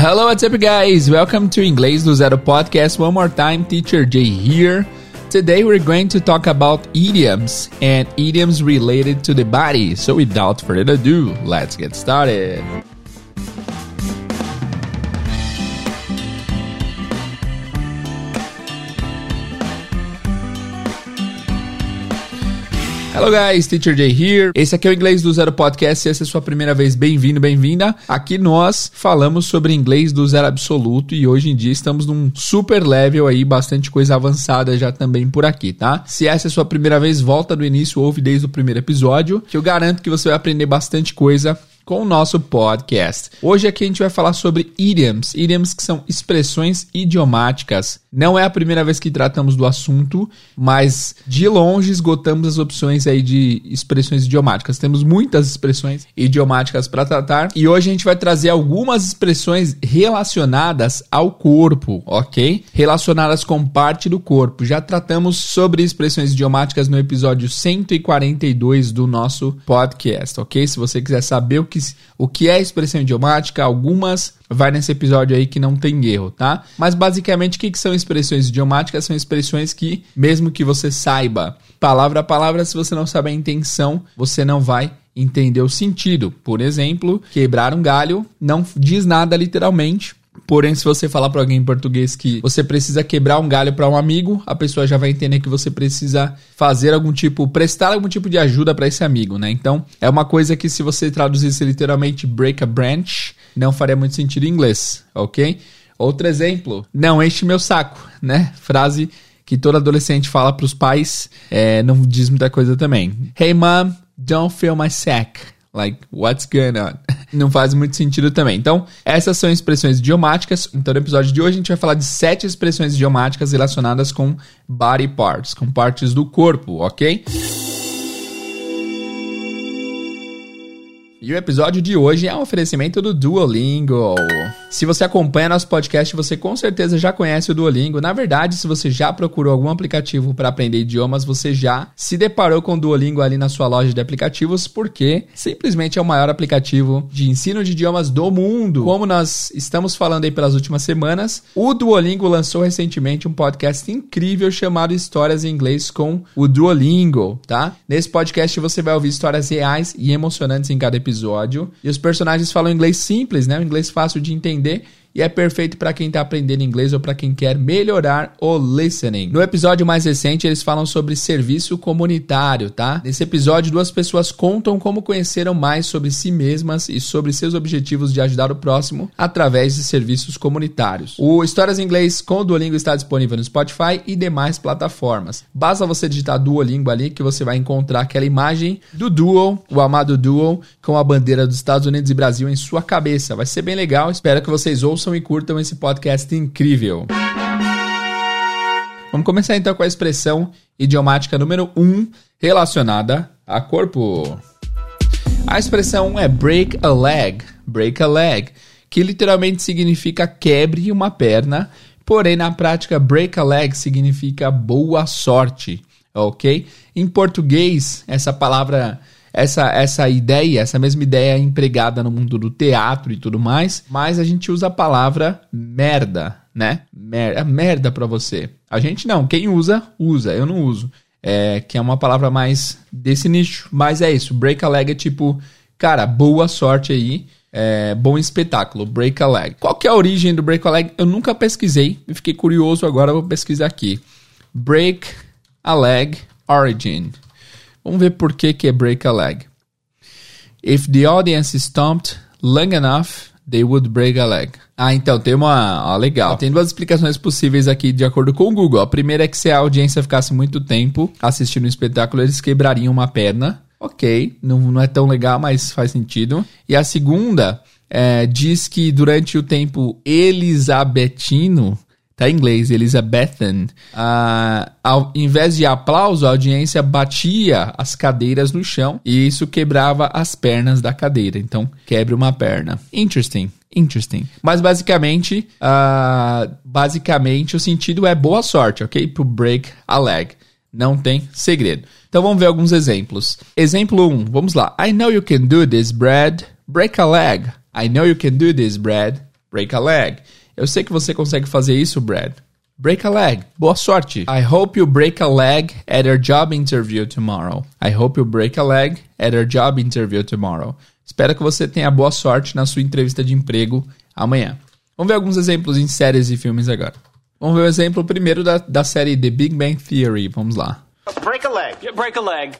Hello, what's up, guys? Welcome to Inglês do Zero podcast. One more time, Teacher Jay here. Today, we're going to talk about idioms and idioms related to the body. So, without further ado, let's get started. Hello guys, Teacher Jay here. Esse aqui é o Inglês do Zero Podcast. Se essa é a sua primeira vez, bem-vindo, bem-vinda. Aqui nós falamos sobre inglês do zero absoluto e hoje em dia estamos num super level aí, bastante coisa avançada já também por aqui, tá? Se essa é a sua primeira vez, volta do início, ouve desde o primeiro episódio, que eu garanto que você vai aprender bastante coisa com o nosso podcast. Hoje aqui a gente vai falar sobre idioms, idioms que são expressões idiomáticas. Não é a primeira vez que tratamos do assunto, mas de longe esgotamos as opções aí de expressões idiomáticas. Temos muitas expressões idiomáticas para tratar e hoje a gente vai trazer algumas expressões relacionadas ao corpo, ok? Relacionadas com parte do corpo. Já tratamos sobre expressões idiomáticas no episódio 142 do nosso podcast, ok? Se você quiser saber o que o que é expressão idiomática, algumas vai nesse episódio aí que não tem erro, tá? Mas basicamente o que, que são expressões idiomáticas? São expressões que, mesmo que você saiba palavra a palavra, se você não sabe a intenção, você não vai entender o sentido. Por exemplo, quebrar um galho não diz nada literalmente, Porém, se você falar para alguém em português que você precisa quebrar um galho para um amigo, a pessoa já vai entender que você precisa fazer algum tipo, prestar algum tipo de ajuda para esse amigo, né? Então, é uma coisa que se você traduzisse literalmente break a branch, não faria muito sentido em inglês, ok? Outro exemplo, não enche meu saco, né? Frase que todo adolescente fala para os pais, é, não diz muita coisa também. Hey mom, don't fill my sack. Like, what's going on? Não faz muito sentido também. Então, essas são expressões idiomáticas. Então, no episódio de hoje, a gente vai falar de sete expressões idiomáticas relacionadas com body parts, com partes do corpo, ok? E o episódio de hoje é um oferecimento do Duolingo. Se você acompanha nosso podcast, você com certeza já conhece o Duolingo. Na verdade, se você já procurou algum aplicativo para aprender idiomas, você já se deparou com o Duolingo ali na sua loja de aplicativos, porque simplesmente é o maior aplicativo de ensino de idiomas do mundo. Como nós estamos falando aí pelas últimas semanas, o Duolingo lançou recentemente um podcast incrível chamado Histórias em Inglês com o Duolingo, tá? Nesse podcast você vai ouvir histórias reais e emocionantes em cada episódio episódio. E os personagens falam inglês simples, né? Um inglês fácil de entender e é perfeito para quem está aprendendo inglês ou para quem quer melhorar o listening. No episódio mais recente, eles falam sobre serviço comunitário, tá? Nesse episódio, duas pessoas contam como conheceram mais sobre si mesmas e sobre seus objetivos de ajudar o próximo através de serviços comunitários. O Histórias em Inglês com o Duolingo está disponível no Spotify e demais plataformas. Basta você digitar Duolingo ali que você vai encontrar aquela imagem do Duo, o amado Duo, com a bandeira dos Estados Unidos e Brasil em sua cabeça. Vai ser bem legal. Espero que vocês ouçam ouçam e curtam esse podcast incrível. Vamos começar então com a expressão idiomática número 1 um, relacionada a corpo. A expressão é break a leg, break a leg, que literalmente significa quebre uma perna, porém na prática break a leg significa boa sorte, ok? Em português, essa palavra essa, essa ideia, essa mesma ideia é empregada no mundo do teatro e tudo mais, mas a gente usa a palavra merda, né? Mer é merda pra você. A gente não, quem usa, usa, eu não uso. É, que é uma palavra mais desse nicho, mas é isso. Break a leg é tipo, cara, boa sorte aí. É, bom espetáculo, break a leg. Qual que é a origem do break a leg? Eu nunca pesquisei, e fiquei curioso agora, vou pesquisar aqui. Break a leg origin. Vamos ver por que, que é break a leg. If the audience stomped long enough, they would break a leg. Ah, então tem uma. Ó, legal. Tem duas explicações possíveis aqui de acordo com o Google. A primeira é que se a audiência ficasse muito tempo assistindo o um espetáculo, eles quebrariam uma perna. Ok, não, não é tão legal, mas faz sentido. E a segunda é, diz que durante o tempo elisabetino, tá em inglês, Elizabethan. Ah, ao invés de aplauso, a audiência batia as cadeiras no chão e isso quebrava as pernas da cadeira. Então, quebre uma perna. Interesting. Interesting. Mas basicamente, uh, basicamente o sentido é boa sorte, ok? To break a leg. Não tem segredo. Então vamos ver alguns exemplos. Exemplo 1, um, vamos lá. I know you can do this, Brad. Break a leg. I know you can do this, Brad. Break a leg. Eu sei que você consegue fazer isso, Brad. Break a leg. Boa sorte. I hope you break a leg at your job interview tomorrow. I hope you break a leg at your job interview tomorrow. Espero que você tenha boa sorte na sua entrevista de emprego amanhã. Vamos ver alguns exemplos em séries e filmes agora. Vamos ver o exemplo primeiro da, da série The Big Bang Theory. Vamos lá. Break a leg. Break a leg.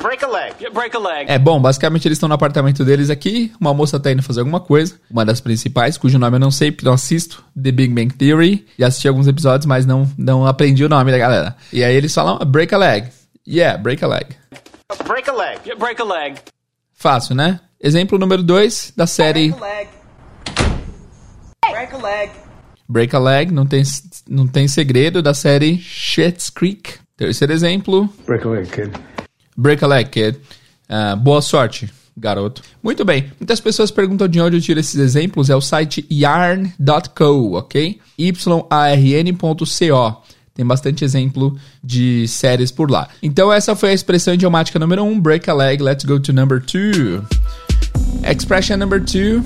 Break a leg. Break a leg. É bom, basicamente eles estão no apartamento deles aqui. Uma moça tá indo fazer alguma coisa. Uma das principais, cujo nome eu não sei, porque não assisto. The Big Bang Theory. Já assisti alguns episódios, mas não, não aprendi o nome da galera. E aí eles falam break a leg. Yeah, break a leg. Break a leg. Break a leg. Fácil, né? Exemplo número 2 da série. Break a leg. Break a leg. Break a Leg, não tem, não tem segredo, da série Schitt's Creek. Terceiro exemplo. Break a leg, kid. Break a Leg, kid. Uh, boa sorte, garoto. Muito bem. Muitas pessoas perguntam de onde eu tiro esses exemplos. É o site yarn.co, ok? Y-A-R-N.co. Tem bastante exemplo de séries por lá. Então essa foi a expressão idiomática número 1, um, break a leg. Let's go to number 2. Expression number 2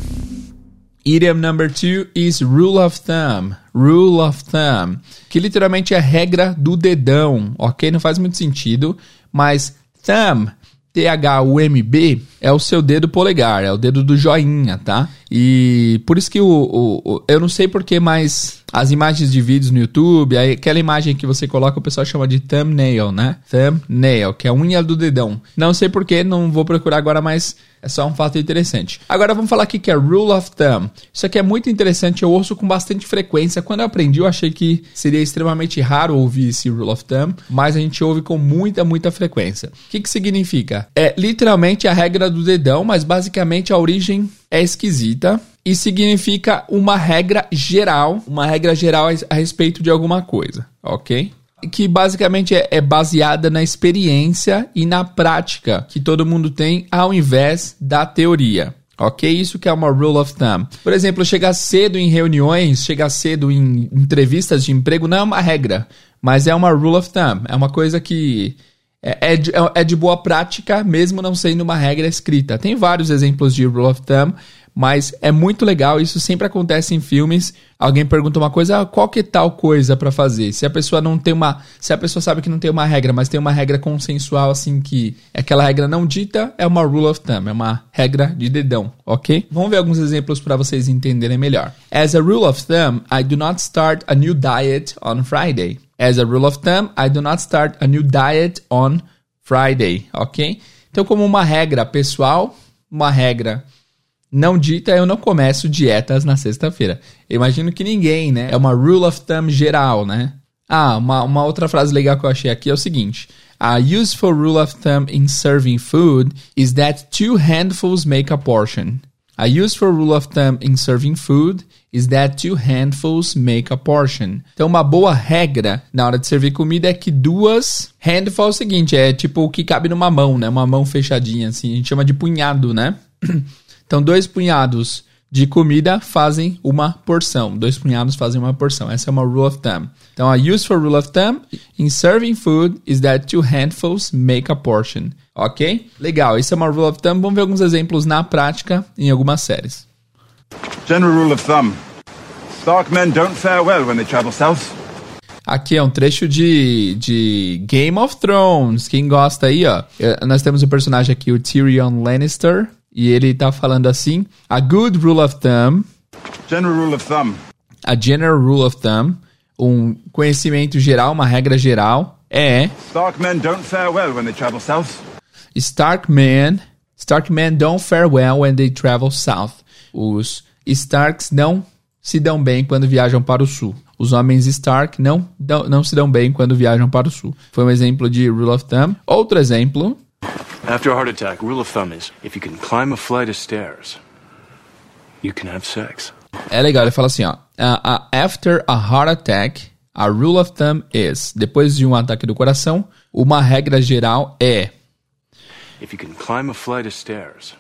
Idiom number two is rule of thumb. Rule of thumb. Que literalmente é regra do dedão, ok? Não faz muito sentido, mas thumb, T-H-U-M-B, é o seu dedo polegar, é o dedo do joinha, tá? E por isso que o, o, o eu não sei porquê, mas as imagens de vídeos no YouTube, aquela imagem que você coloca, o pessoal chama de thumbnail, né? Thumbnail, que é a unha do dedão. Não sei porquê, não vou procurar agora, mas é só um fato interessante. Agora vamos falar aqui que é Rule of Thumb. Isso aqui é muito interessante, eu ouço com bastante frequência. Quando eu aprendi, eu achei que seria extremamente raro ouvir esse Rule of Thumb, mas a gente ouve com muita, muita frequência. O que, que significa? É literalmente a regra do dedão, mas basicamente a origem é esquisita e significa uma regra geral, uma regra geral a respeito de alguma coisa, ok? Que basicamente é, é, baseada na experiência e na prática que todo mundo tem ao invés da teoria. Ok? Isso que é uma rule of thumb. Por exemplo, chegar cedo em reuniões, chegar cedo em entrevistas de emprego não é uma regra, mas é uma rule of thumb. É uma coisa que é, é, de, é de boa prática, mesmo não sendo uma regra escrita. Tem vários exemplos de rule of thumb, mas é muito legal, isso sempre acontece em filmes. Alguém pergunta uma coisa, ah, qual que é tal coisa para fazer? Se a pessoa não tem uma, se a pessoa sabe que não tem uma regra, mas tem uma regra consensual assim que aquela regra não dita, é uma rule of thumb, é uma regra de dedão, OK? Vamos ver alguns exemplos para vocês entenderem melhor. As a rule of thumb, I do not start a new diet on Friday. As a rule of thumb, I do not start a new diet on Friday, OK? Então como uma regra pessoal, uma regra não dita, eu não começo dietas na sexta-feira. Imagino que ninguém, né? É uma rule of thumb geral, né? Ah, uma, uma outra frase legal que eu achei aqui é o seguinte: A useful rule of thumb in serving food is that two handfuls make a portion. A useful rule of thumb in serving food is that two handfuls make a portion. Então, uma boa regra na hora de servir comida é que duas. Handful é o seguinte: é tipo o que cabe numa mão, né? Uma mão fechadinha, assim. A gente chama de punhado, né? Então, dois punhados de comida fazem uma porção. Dois punhados fazem uma porção. Essa é uma rule of thumb. Então, a useful rule of thumb in serving food is that two handfuls make a portion. Ok? Legal. Isso é uma rule of thumb. Vamos ver alguns exemplos na prática em algumas séries. General rule of thumb. Stark men don't fare well when they travel south. Aqui é um trecho de, de Game of Thrones. Quem gosta aí, ó. Nós temos o um personagem aqui, o Tyrion Lannister. E ele tá falando assim: A good rule of thumb. General rule of thumb. A general rule of thumb. Um conhecimento geral, uma regra geral. É. Stark men don't fare well when they travel south. Stark men. Stark men don't fare well when they travel south. Os Starks não se dão bem quando viajam para o sul. Os homens Stark não, não, não se dão bem quando viajam para o sul. Foi um exemplo de rule of thumb. Outro exemplo. After a heart attack, rule of thumb is if you can climb a flight of stairs, you can have sex. É legal, ele fala assim, ó. Uh, uh, after a heart attack, a rule of thumb is. Depois de um ataque do coração, uma regra geral é. If you can climb a flight of stairs,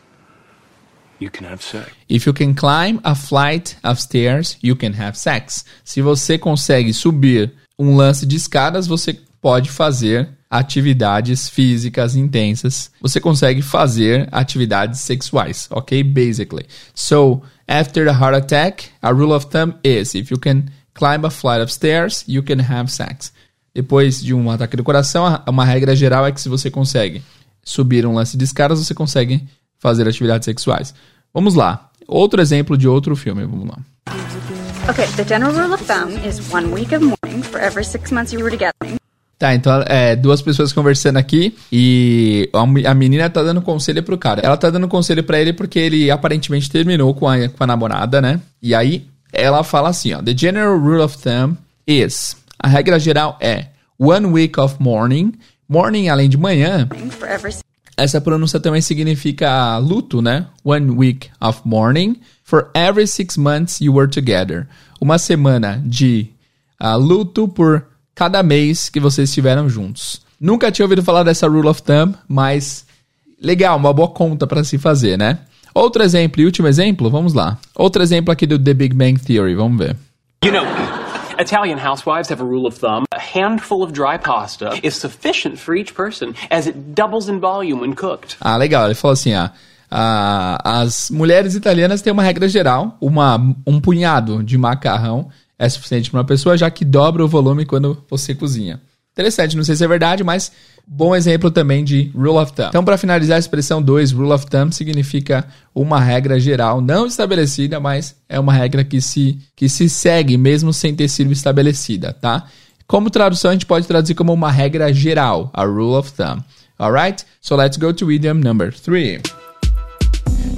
you can have sex. If you can climb a flight of stairs, you can have sex. Se você consegue subir um lance de escadas, você pode fazer atividades físicas intensas, você consegue fazer atividades sexuais, ok? Basically. So, after the heart attack, a rule of thumb is if you can climb a flight of stairs, you can have sex. Depois de um ataque do coração, uma regra geral é que se você consegue subir um lance de escadas, você consegue fazer atividades sexuais. Vamos lá. Outro exemplo de outro filme, vamos lá. Okay, the general rule of thumb is one week of mourning for every six months you were together. Tá, então é duas pessoas conversando aqui e a menina tá dando conselho pro cara. Ela tá dando conselho para ele porque ele aparentemente terminou com a, com a namorada, né? E aí ela fala assim, ó: The general rule of thumb is. A regra geral é one week of mourning. Morning, além de manhã. Essa pronúncia também significa luto, né? One week of mourning for every six months you were together. Uma semana de uh, luto por cada mês que vocês estiveram juntos. Nunca tinha ouvido falar dessa rule of thumb, mas legal, uma boa conta para se fazer, né? Outro exemplo e último exemplo, vamos lá. Outro exemplo aqui do The Big Bang Theory, vamos ver. You know, Italian housewives have a rule of thumb. A handful of dry pasta is sufficient for each person as it doubles in volume when cooked. Ah, legal. Ele falou assim, ah, ah, as mulheres italianas têm uma regra geral, uma, um punhado de macarrão é suficiente para uma pessoa, já que dobra o volume quando você cozinha. Interessante, não sei se é verdade, mas bom exemplo também de rule of thumb. Então, para finalizar a expressão 2, rule of thumb significa uma regra geral não estabelecida, mas é uma regra que se, que se segue mesmo sem ter sido estabelecida, tá? Como tradução, a gente pode traduzir como uma regra geral, a rule of thumb. Alright? So let's go to idiom number 3.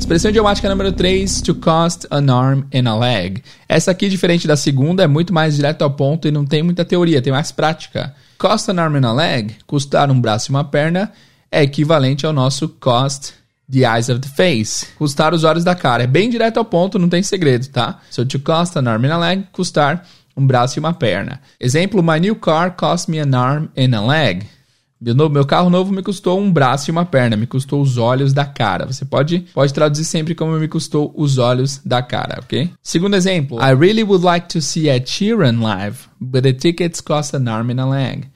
Expressão idiomática número 3, to cost an arm and a leg. Essa aqui, diferente da segunda, é muito mais direto ao ponto e não tem muita teoria, tem mais prática. Cost an arm and a leg, custar um braço e uma perna, é equivalente ao nosso cost the eyes of the face, custar os olhos da cara. É bem direto ao ponto, não tem segredo, tá? So to cost an arm and a leg, custar um braço e uma perna. Exemplo, my new car cost me an arm and a leg. Meu, carro novo me custou um braço e uma perna, me custou os olhos da cara. Você pode, pode traduzir sempre como me custou os olhos da cara, ok? Segundo exemplo, I really would like to see Ed Sheeran live, but the tickets cost an arm and a leg.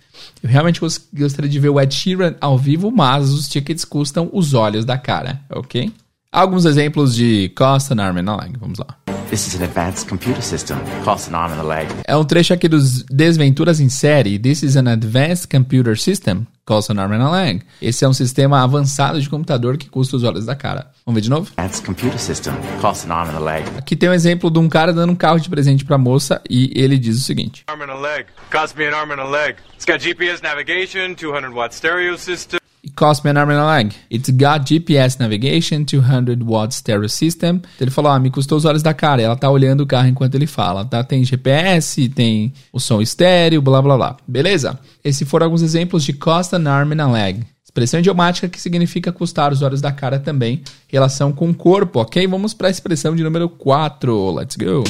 Eu realmente gostaria de ver o Ed Sheeran ao vivo, mas os tickets custam os olhos da cara, ok? Alguns exemplos de cost an arm and a leg, vamos lá. This is an advanced computer system. Costs an arm and a leg. É um trecho aqui dos Desventuras em Série. This is an advanced computer system. Costs an arm and a leg. Esse é um sistema avançado de computador que custa os olhos da cara. Vamos ver de novo? Advanced computer system. Costs an arm and a leg. Aqui tem um exemplo de um cara dando um carro de presente pra moça e ele diz o seguinte. Arm and a leg. Cost me an arm and a leg. It's got GPS navigation, 200 watt stereo system. Cost me an arm and a leg. It's got GPS navigation, 200 watt stereo system. Ele falou, ah, me custou os olhos da cara. E ela tá olhando o carro enquanto ele fala, tá? Tem GPS, tem o som estéreo, blá blá blá. Beleza? Esses foram alguns exemplos de cost an arm and a leg. Expressão idiomática que significa custar os olhos da cara também. Relação com o corpo, ok? Vamos para a expressão de número 4. Let's go.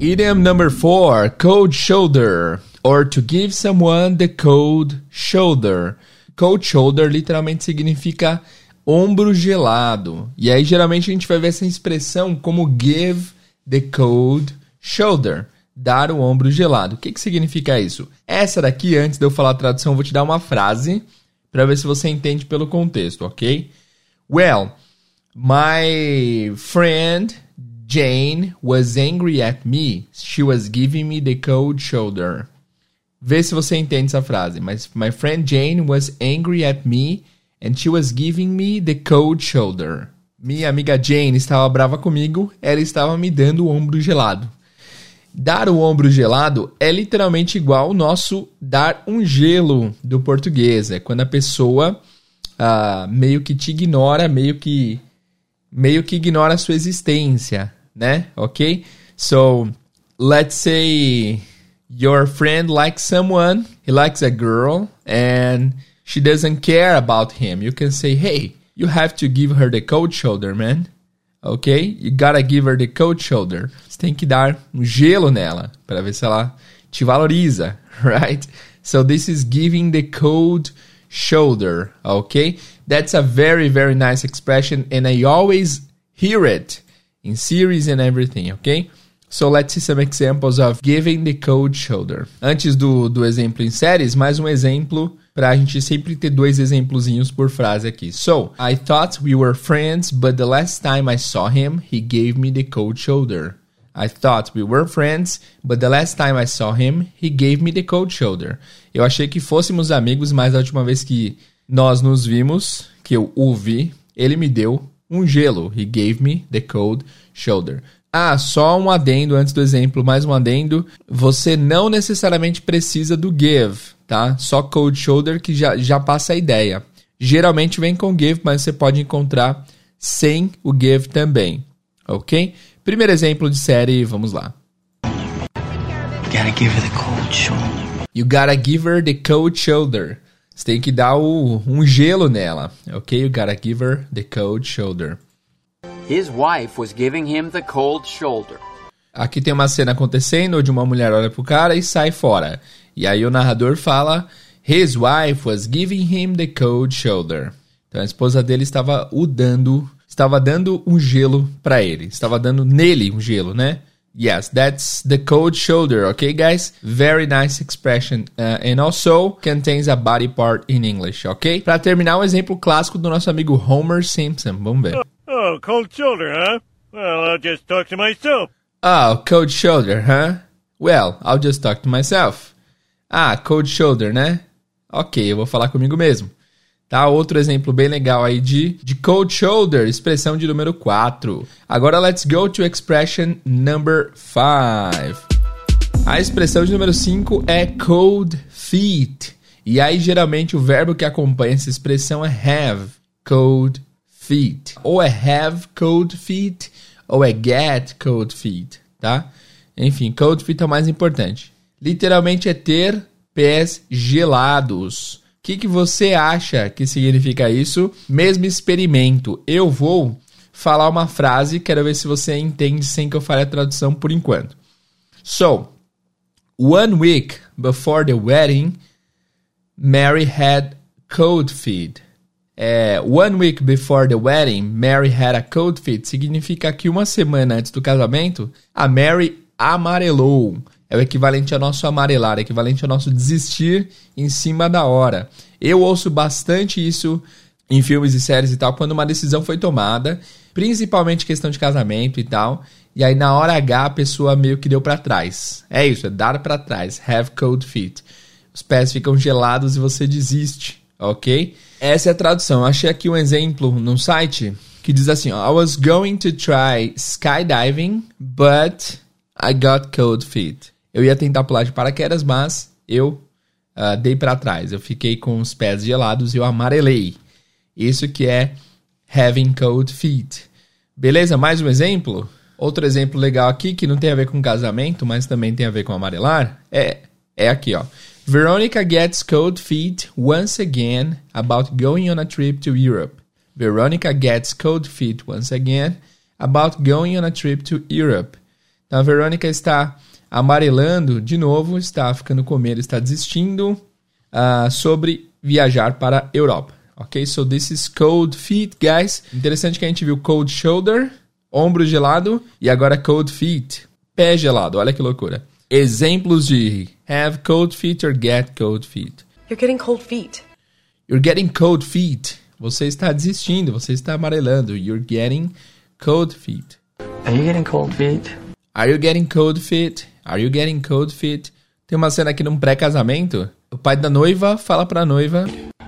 Idiom number 4, cold shoulder or to give someone the cold shoulder. Cold shoulder literalmente significa ombro gelado. E aí geralmente a gente vai ver essa expressão como give the cold shoulder. Dar o ombro gelado. O que, que significa isso? Essa daqui, antes de eu falar a tradução, eu vou te dar uma frase para ver se você entende pelo contexto, ok? Well, my friend Jane was angry at me. She was giving me the cold shoulder. Vê se você entende essa frase. Mas my friend Jane was angry at me and she was giving me the cold shoulder. Minha amiga Jane estava brava comigo, ela estava me dando o ombro gelado. Dar o ombro gelado é literalmente igual ao nosso dar um gelo do português. É quando a pessoa uh, meio que te ignora, meio que meio que ignora a sua existência, né? Ok? So, let's say your friend likes someone, he likes a girl, and she doesn't care about him. You can say, hey, you have to give her the cold shoulder, man. Ok? You gotta give her the cold shoulder. Você tem que dar um gelo nela para ver se ela te valoriza, right? So this is giving the cold shoulder, okay? That's a very, very nice expression, and I always hear it in series and everything, okay? So let's see some examples of giving the cold shoulder. Antes do, do exemplo em séries, mais um exemplo para a gente sempre ter dois exemplozinhos por frase aqui. So, I thought we were friends, but the last time I saw him, he gave me the cold shoulder. I thought we were friends, but the last time I saw him, he gave me the cold shoulder. Eu achei que fôssemos amigos, mas a última vez que nós nos vimos, que eu o vi, ele me deu um gelo. He gave me the cold shoulder. Ah, só um adendo antes do exemplo, mais um adendo. Você não necessariamente precisa do give, tá? Só cold shoulder que já, já passa a ideia. Geralmente vem com give, mas você pode encontrar sem o give também, ok? Primeiro exemplo de série, vamos lá. Gotta give her the cold shoulder. You gotta give her the cold shoulder. Você tem que dar o, um gelo nela, ok? You gotta give her the cold shoulder. His wife was giving him the cold shoulder. Aqui tem uma cena acontecendo onde uma mulher olha pro cara e sai fora. E aí o narrador fala: His wife was giving him the cold shoulder. Então a esposa dele estava o dando, estava dando um gelo para ele, estava dando nele um gelo, né? Yes, that's the cold shoulder, okay, guys? Very nice expression. Uh, and also contains a body part in English, ok? Para terminar, um exemplo clássico do nosso amigo Homer Simpson. Vamos ver. Oh, cold shoulder, huh? Well, I'll just talk to myself. Oh, cold shoulder, huh? Well, I'll just talk to myself. Ah, cold shoulder, né? Ok, eu vou falar comigo mesmo. Tá? Outro exemplo bem legal aí de, de cold shoulder, expressão de número 4. Agora let's go to expression number 5. A expressão de número 5 é cold feet. E aí geralmente o verbo que acompanha essa expressão é have, cold feet. Ou é have cold feet, ou é get cold feet, tá? Enfim, cold feet é o mais importante. Literalmente é ter pés gelados. O que, que você acha que significa isso? Mesmo experimento. Eu vou falar uma frase, quero ver se você entende sem que eu fale a tradução por enquanto. So, one week before the wedding, Mary had cold feet. É, one week before the wedding, Mary had a cold feet. Significa que uma semana antes do casamento, a Mary amarelou é o equivalente ao nosso amarelar, é equivalente ao nosso desistir em cima da hora. Eu ouço bastante isso em filmes e séries e tal, quando uma decisão foi tomada, principalmente questão de casamento e tal, e aí na hora H a pessoa meio que deu para trás. É isso, é dar para trás, have cold feet. Os pés ficam gelados e você desiste, ok? Essa é a tradução. Achei aqui um exemplo num site que diz assim: I was going to try skydiving, but I got cold feet. Eu ia tentar pular de paraquedas, mas eu uh, dei para trás. Eu fiquei com os pés gelados e eu amarelei. Isso que é having cold feet. Beleza? Mais um exemplo? Outro exemplo legal aqui que não tem a ver com casamento, mas também tem a ver com amarelar, é, é aqui, ó. Veronica gets cold feet once again about going on a trip to Europe. Veronica gets cold feet once again about going on a trip to Europe. Então a Verônica está amarelando de novo, está ficando com medo, está desistindo uh, sobre viajar para a Europa. Ok? So this is cold feet, guys. Interessante que a gente viu cold shoulder, ombro gelado, e agora cold feet, pé gelado. Olha que loucura. Exemplos de have cold feet or get cold feet. You're getting cold feet. You're getting cold feet. Você está desistindo, você está amarelando. You're getting cold feet. Are you getting cold feet? Are you getting cold feet? Are you getting cold feet? Tem uma cena aqui num pré-casamento. O pai da noiva fala pra noiva.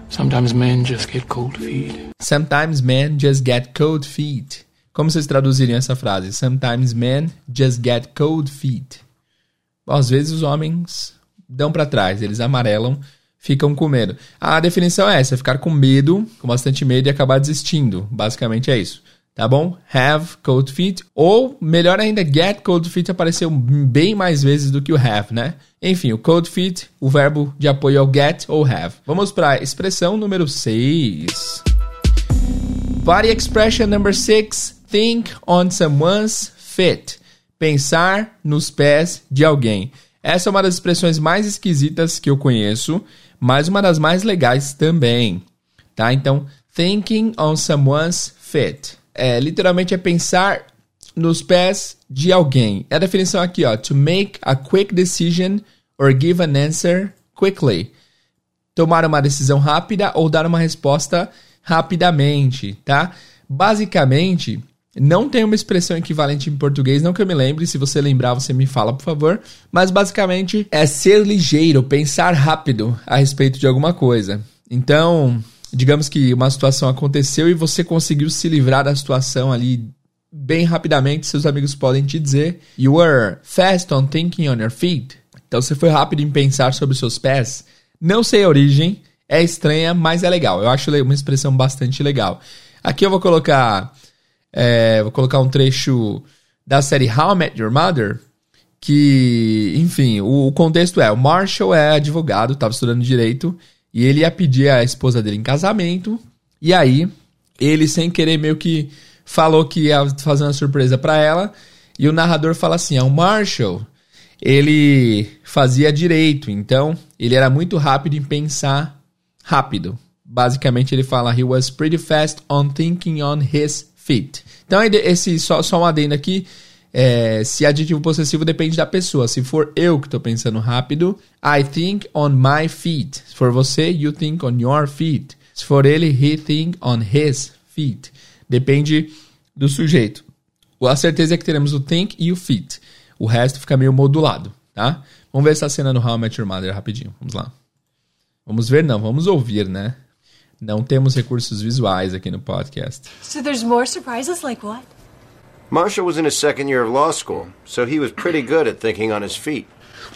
Sometimes men just get cold feet. Sometimes men just get cold feet. Como vocês traduziriam essa frase? Sometimes men just get cold feet. Às vezes os homens dão para trás, eles amarelam, ficam com medo. A definição é essa: ficar com medo, com bastante medo e acabar desistindo. Basicamente é isso tá bom? Have cold feet ou melhor ainda, get cold feet apareceu bem mais vezes do que o have, né? Enfim, o cold feet, o verbo de apoio ao get ou have. Vamos para expressão número 6. Body expression number 6, think on someone's feet. Pensar nos pés de alguém. Essa é uma das expressões mais esquisitas que eu conheço, mas uma das mais legais também, tá? Então, thinking on someone's feet é, literalmente é pensar nos pés de alguém. É a definição aqui, ó. To make a quick decision or give an answer quickly. Tomar uma decisão rápida ou dar uma resposta rapidamente, tá? Basicamente, não tem uma expressão equivalente em português, não que eu me lembre. Se você lembrar, você me fala, por favor. Mas basicamente é ser ligeiro, pensar rápido a respeito de alguma coisa. Então, digamos que uma situação aconteceu e você conseguiu se livrar da situação ali bem rapidamente. Seus amigos podem te dizer: You were fast on thinking on your feet. Então você foi rápido em pensar sobre seus pés. Não sei a origem, é estranha, mas é legal. Eu acho uma expressão bastante legal. Aqui eu vou colocar é, vou colocar um trecho da série How I Met Your Mother, que, enfim, o, o contexto é, o Marshall é advogado, estava estudando direito, e ele ia pedir a esposa dele em casamento, e aí ele, sem querer, meio que falou que ia fazer uma surpresa para ela, e o narrador fala assim, é o Marshall, ele fazia direito, então ele era muito rápido em pensar rápido. Basicamente ele fala, he was pretty fast on thinking on his feet. Então, esse só, só um adendo aqui. É, se adjetivo possessivo depende da pessoa. Se for eu que estou pensando rápido, I think on my feet. Se for você, you think on your feet. Se for ele, he think on his feet. Depende do sujeito. A certeza é que teremos o think e o feet. O resto fica meio modulado, tá? Vamos ver essa cena no How I Met Your Mother rapidinho. Vamos lá. Vamos ver, não, vamos ouvir, né? Não temos recursos visuais aqui no podcast. So there's more surprises like what? Marshall was in his second year of law school, so he was pretty good at thinking on his feet.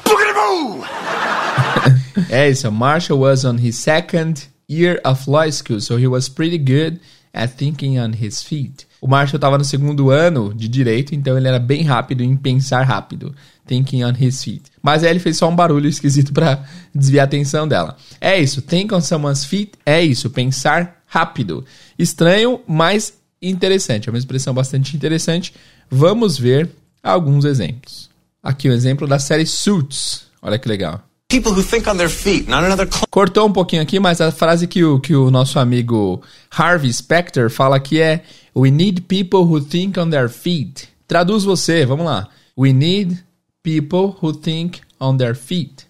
é isso, Marshall was on his second year of law school, so he was pretty good at thinking on his feet. O Marshall estava no segundo ano de direito, então ele era bem rápido em pensar rápido. Thinking on his feet. Mas aí ele fez só um barulho esquisito para desviar a atenção dela. É isso, think on someone's feet é isso, pensar rápido. Estranho, mas interessante. É uma expressão bastante interessante. Vamos ver alguns exemplos. Aqui o um exemplo da série Suits. Olha que legal. People who think on their feet, not another Cortou um pouquinho aqui, mas a frase que o, que o nosso amigo Harvey Specter fala aqui é We need people who think on their feet. Traduz você, vamos lá. We need people who think on their feet.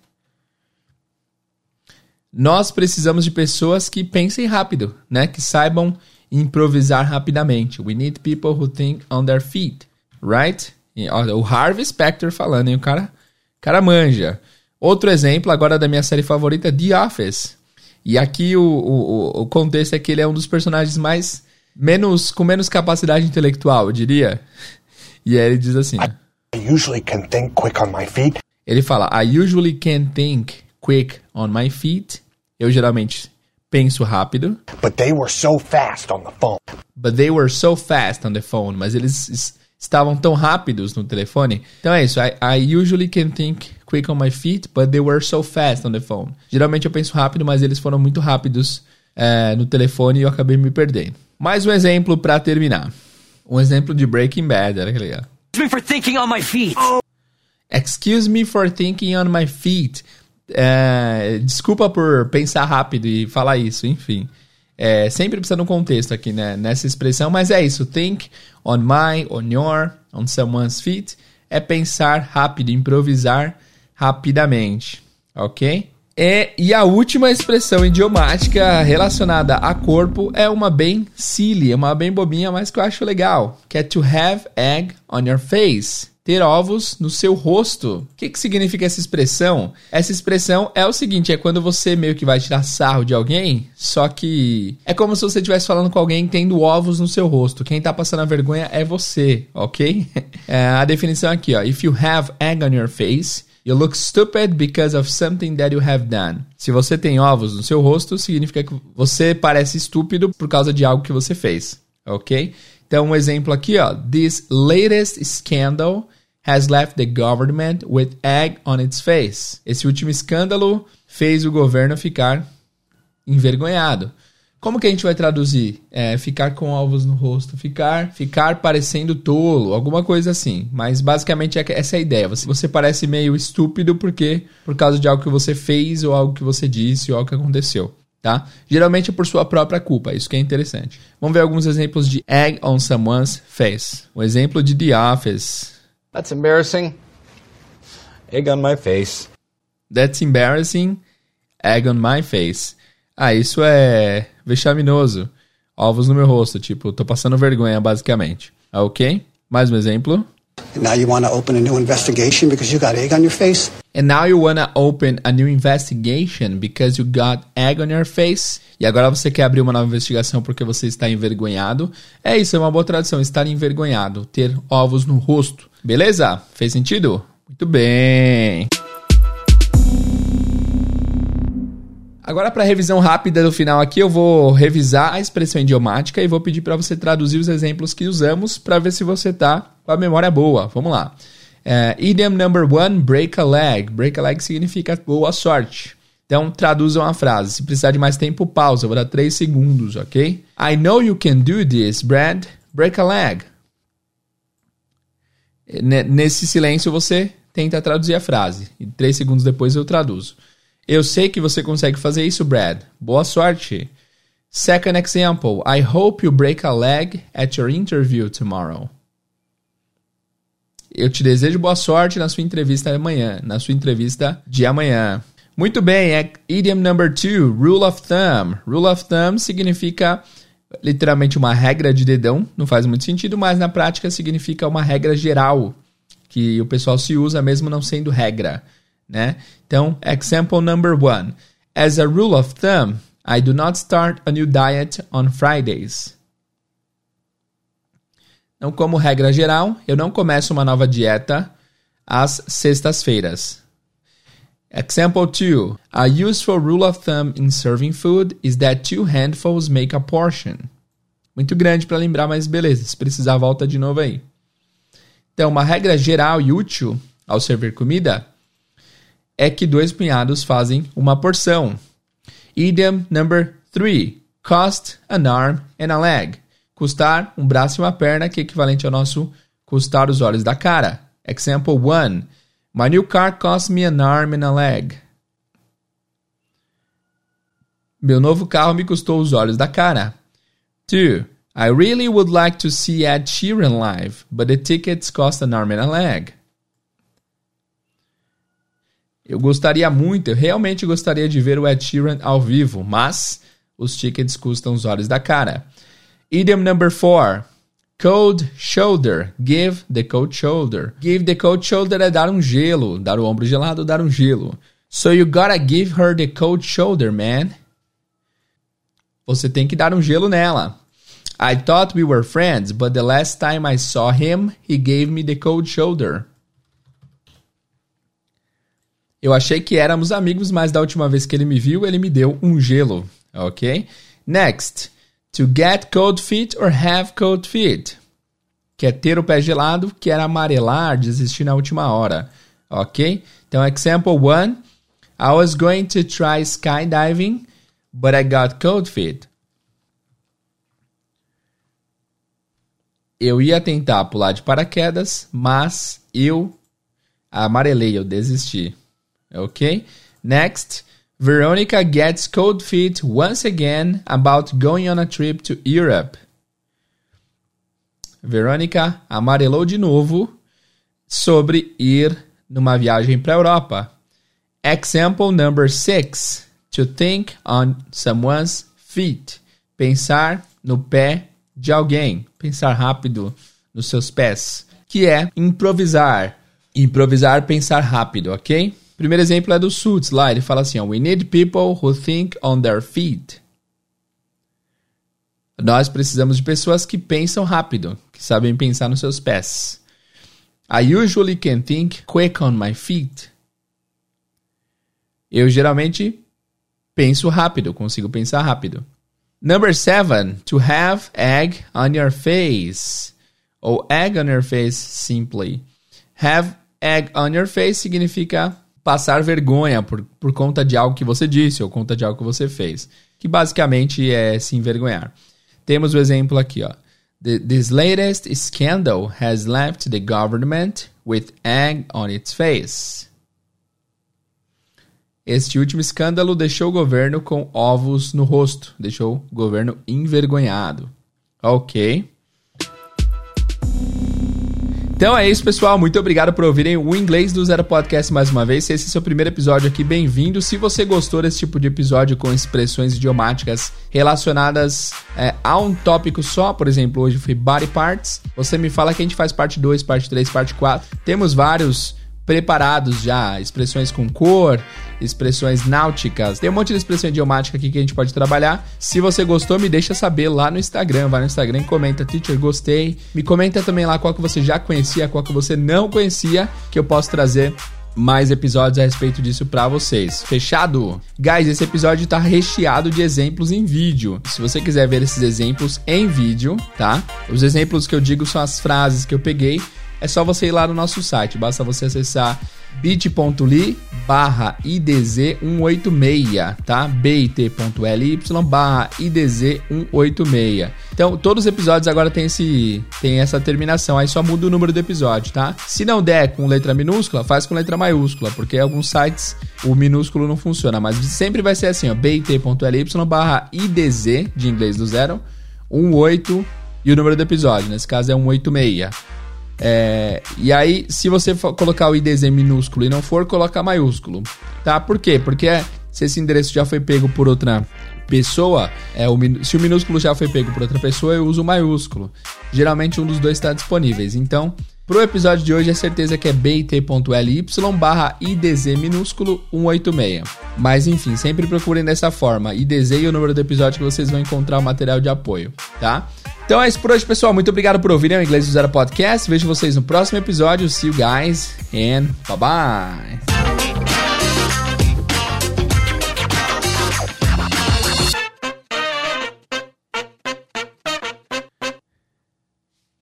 Nós precisamos de pessoas que pensem rápido, né? Que saibam improvisar rapidamente. We need people who think on their feet, right? O Harvey Specter falando, hein? O cara, cara manja. Outro exemplo agora da minha série favorita, The Office. E aqui o, o, o contexto é que ele é um dos personagens mais menos com menos capacidade intelectual, eu diria. E aí ele diz assim: I usually can think quick on my feet. Ele fala: I usually can think quick on my feet. Eu geralmente penso rápido. But they were so fast on the phone. But they were so fast on the phone. Mas eles estavam tão rápidos no telefone. Então é isso. I, I usually can think quick on my feet, but they were so fast on the phone. Geralmente eu penso rápido, mas eles foram muito rápidos é, no telefone e eu acabei me perdendo. Mais um exemplo para terminar. Um exemplo de Breaking Bad, olha que legal. Excuse me for thinking on my feet. Excuse me for thinking on my feet. É, desculpa por pensar rápido e falar isso, enfim. É, sempre precisa de um contexto aqui, né? Nessa expressão, mas é isso. Think on my, on your, on someone's feet. É pensar rápido, improvisar rapidamente, ok? É, e a última expressão idiomática relacionada a corpo é uma bem silly, uma bem bobinha, mas que eu acho legal, que é to have egg on your face. Ter ovos no seu rosto. O que, que significa essa expressão? Essa expressão é o seguinte: é quando você meio que vai tirar sarro de alguém, só que é como se você estivesse falando com alguém tendo ovos no seu rosto. Quem tá passando a vergonha é você, ok? É, a definição aqui, ó. If you have egg on your face, You look stupid because of something that you have done. Se você tem ovos no seu rosto, significa que você parece estúpido por causa de algo que você fez, ok? Então, um exemplo aqui, ó. This latest scandal has left the government with egg on its face. Esse último escândalo fez o governo ficar envergonhado. Como que a gente vai traduzir? É, ficar com ovos no rosto, ficar, ficar parecendo tolo, alguma coisa assim. Mas basicamente é essa é a ideia. Você, você parece meio estúpido porque por causa de algo que você fez ou algo que você disse ou algo que aconteceu. tá? Geralmente é por sua própria culpa, isso que é interessante. Vamos ver alguns exemplos de egg on someone's face. O exemplo de The Office. That's embarrassing. Egg on my face. That's embarrassing. Egg on my face. Ah, isso é vexaminoso. Ovos no meu rosto, tipo, tô passando vergonha, basicamente. Ok? Mais um exemplo. And now you want to open a new investigation because you got egg on your face? And now you want to open a new investigation because you got egg on your face? E agora você quer abrir uma nova investigação porque você está envergonhado? É isso, é uma boa tradução, estar envergonhado, ter ovos no rosto. Beleza? Fez sentido? Muito bem. Agora, para revisão rápida do final aqui, eu vou revisar a expressão idiomática e vou pedir para você traduzir os exemplos que usamos para ver se você tá com a memória boa. Vamos lá. Uh, idiom number one, break a leg. Break a leg significa boa sorte. Então, traduzam a frase. Se precisar de mais tempo, pausa. Eu vou dar 3 segundos, ok? I know you can do this, Brad. Break a leg. Nesse silêncio, você tenta traduzir a frase. E 3 segundos depois eu traduzo. Eu sei que você consegue fazer isso, Brad. Boa sorte. Second example. I hope you break a leg at your interview tomorrow. Eu te desejo boa sorte na sua entrevista amanhã, na sua entrevista de amanhã. Muito bem, é idiom number two, rule of thumb. Rule of thumb significa literalmente uma regra de dedão, não faz muito sentido, mas na prática significa uma regra geral que o pessoal se usa mesmo não sendo regra né? Então, example number one. As a rule of thumb, I do not start a new diet on Fridays. Então, como regra geral, eu não começo uma nova dieta às sextas-feiras. Example 2. A useful rule of thumb in serving food is that two handfuls make a portion. Muito grande para lembrar, mas beleza, se precisar, volta de novo aí. Então, uma regra geral e útil ao servir comida é que dois punhados fazem uma porção. Idiom number three: cost an arm and a leg. Custar um braço e uma perna, que é equivalente ao nosso custar os olhos da cara. Example 1. My new car cost me an arm and a leg. Meu novo carro me custou os olhos da cara. 2. I really would like to see Ed Sheeran live, but the tickets cost an arm and a leg. Eu gostaria muito, eu realmente gostaria de ver o Ed Sheeran ao vivo, mas os tickets custam os olhos da cara. Idiom number four. Cold shoulder. Give the cold shoulder. Give the cold shoulder é dar um gelo. Dar o ombro gelado, dar um gelo. So you gotta give her the cold shoulder, man. Você tem que dar um gelo nela. I thought we were friends, but the last time I saw him, he gave me the cold shoulder. Eu achei que éramos amigos, mas da última vez que ele me viu, ele me deu um gelo. Ok? Next. To get cold feet or have cold feet. Quer ter o pé gelado, quer amarelar, desistir na última hora. Ok? Então, example one. I was going to try skydiving, but I got cold feet. Eu ia tentar pular de paraquedas, mas eu amarelei, eu desisti. Okay? Next, Veronica gets cold feet once again about going on a trip to Europe. Verônica amarelou de novo sobre ir numa viagem para a Europa. Example number six: to think on someone's feet. Pensar no pé de alguém. Pensar rápido nos seus pés. Que é improvisar. Improvisar, pensar rápido, ok? Primeiro exemplo é do Suits lá, ele fala assim: ó, We need people who think on their feet. Nós precisamos de pessoas que pensam rápido, que sabem pensar nos seus pés. I usually can think quick on my feet. Eu geralmente penso rápido, consigo pensar rápido. Number seven, to have egg on your face. Ou egg on your face simply. Have egg on your face significa passar vergonha por, por conta de algo que você disse ou conta de algo que você fez, que basicamente é se envergonhar. Temos o exemplo aqui, ó. This latest scandal has left the government with egg on its face. Este último escândalo deixou o governo com ovos no rosto, deixou o governo envergonhado. Ok. Então é isso, pessoal. Muito obrigado por ouvirem o Inglês do Zero Podcast mais uma vez. Se esse é o seu primeiro episódio aqui, bem-vindo. Se você gostou desse tipo de episódio com expressões idiomáticas relacionadas é, a um tópico só, por exemplo, hoje foi Body Parts, você me fala que a gente faz parte 2, parte 3, parte 4. Temos vários preparados já, expressões com cor, expressões náuticas. Tem um monte de expressão idiomática aqui que a gente pode trabalhar. Se você gostou, me deixa saber lá no Instagram. Vai no Instagram e comenta, teacher, gostei. Me comenta também lá qual que você já conhecia, qual que você não conhecia, que eu posso trazer mais episódios a respeito disso para vocês. Fechado? Guys, esse episódio tá recheado de exemplos em vídeo. Se você quiser ver esses exemplos em vídeo, tá? Os exemplos que eu digo são as frases que eu peguei é só você ir lá no nosso site, basta você acessar bit.ly barra idz186, tá? bit.ly barra idz186. Então, todos os episódios agora tem, esse, tem essa terminação, aí só muda o número do episódio, tá? Se não der com letra minúscula, faz com letra maiúscula, porque alguns sites o minúsculo não funciona, mas sempre vai ser assim, ó, bit.ly barra idz, de inglês do zero, 18 e o número do episódio, nesse caso é 186. É, e aí, se você colocar o IDZ minúsculo e não for, coloca maiúsculo. Tá? Por quê? Porque se esse endereço já foi pego por outra pessoa, é o, se o minúsculo já foi pego por outra pessoa, eu uso o maiúsculo. Geralmente um dos dois está disponíveis. Então, pro episódio de hoje, é certeza que é bit.ly barra IDZ minúsculo 186. Mas enfim, sempre procurem dessa forma, IDZ e o número do episódio que vocês vão encontrar o material de apoio, tá? Então é isso por hoje, pessoal. Muito obrigado por ouvirem o Inglês do Zero Podcast. Vejo vocês no próximo episódio. See you guys and bye bye.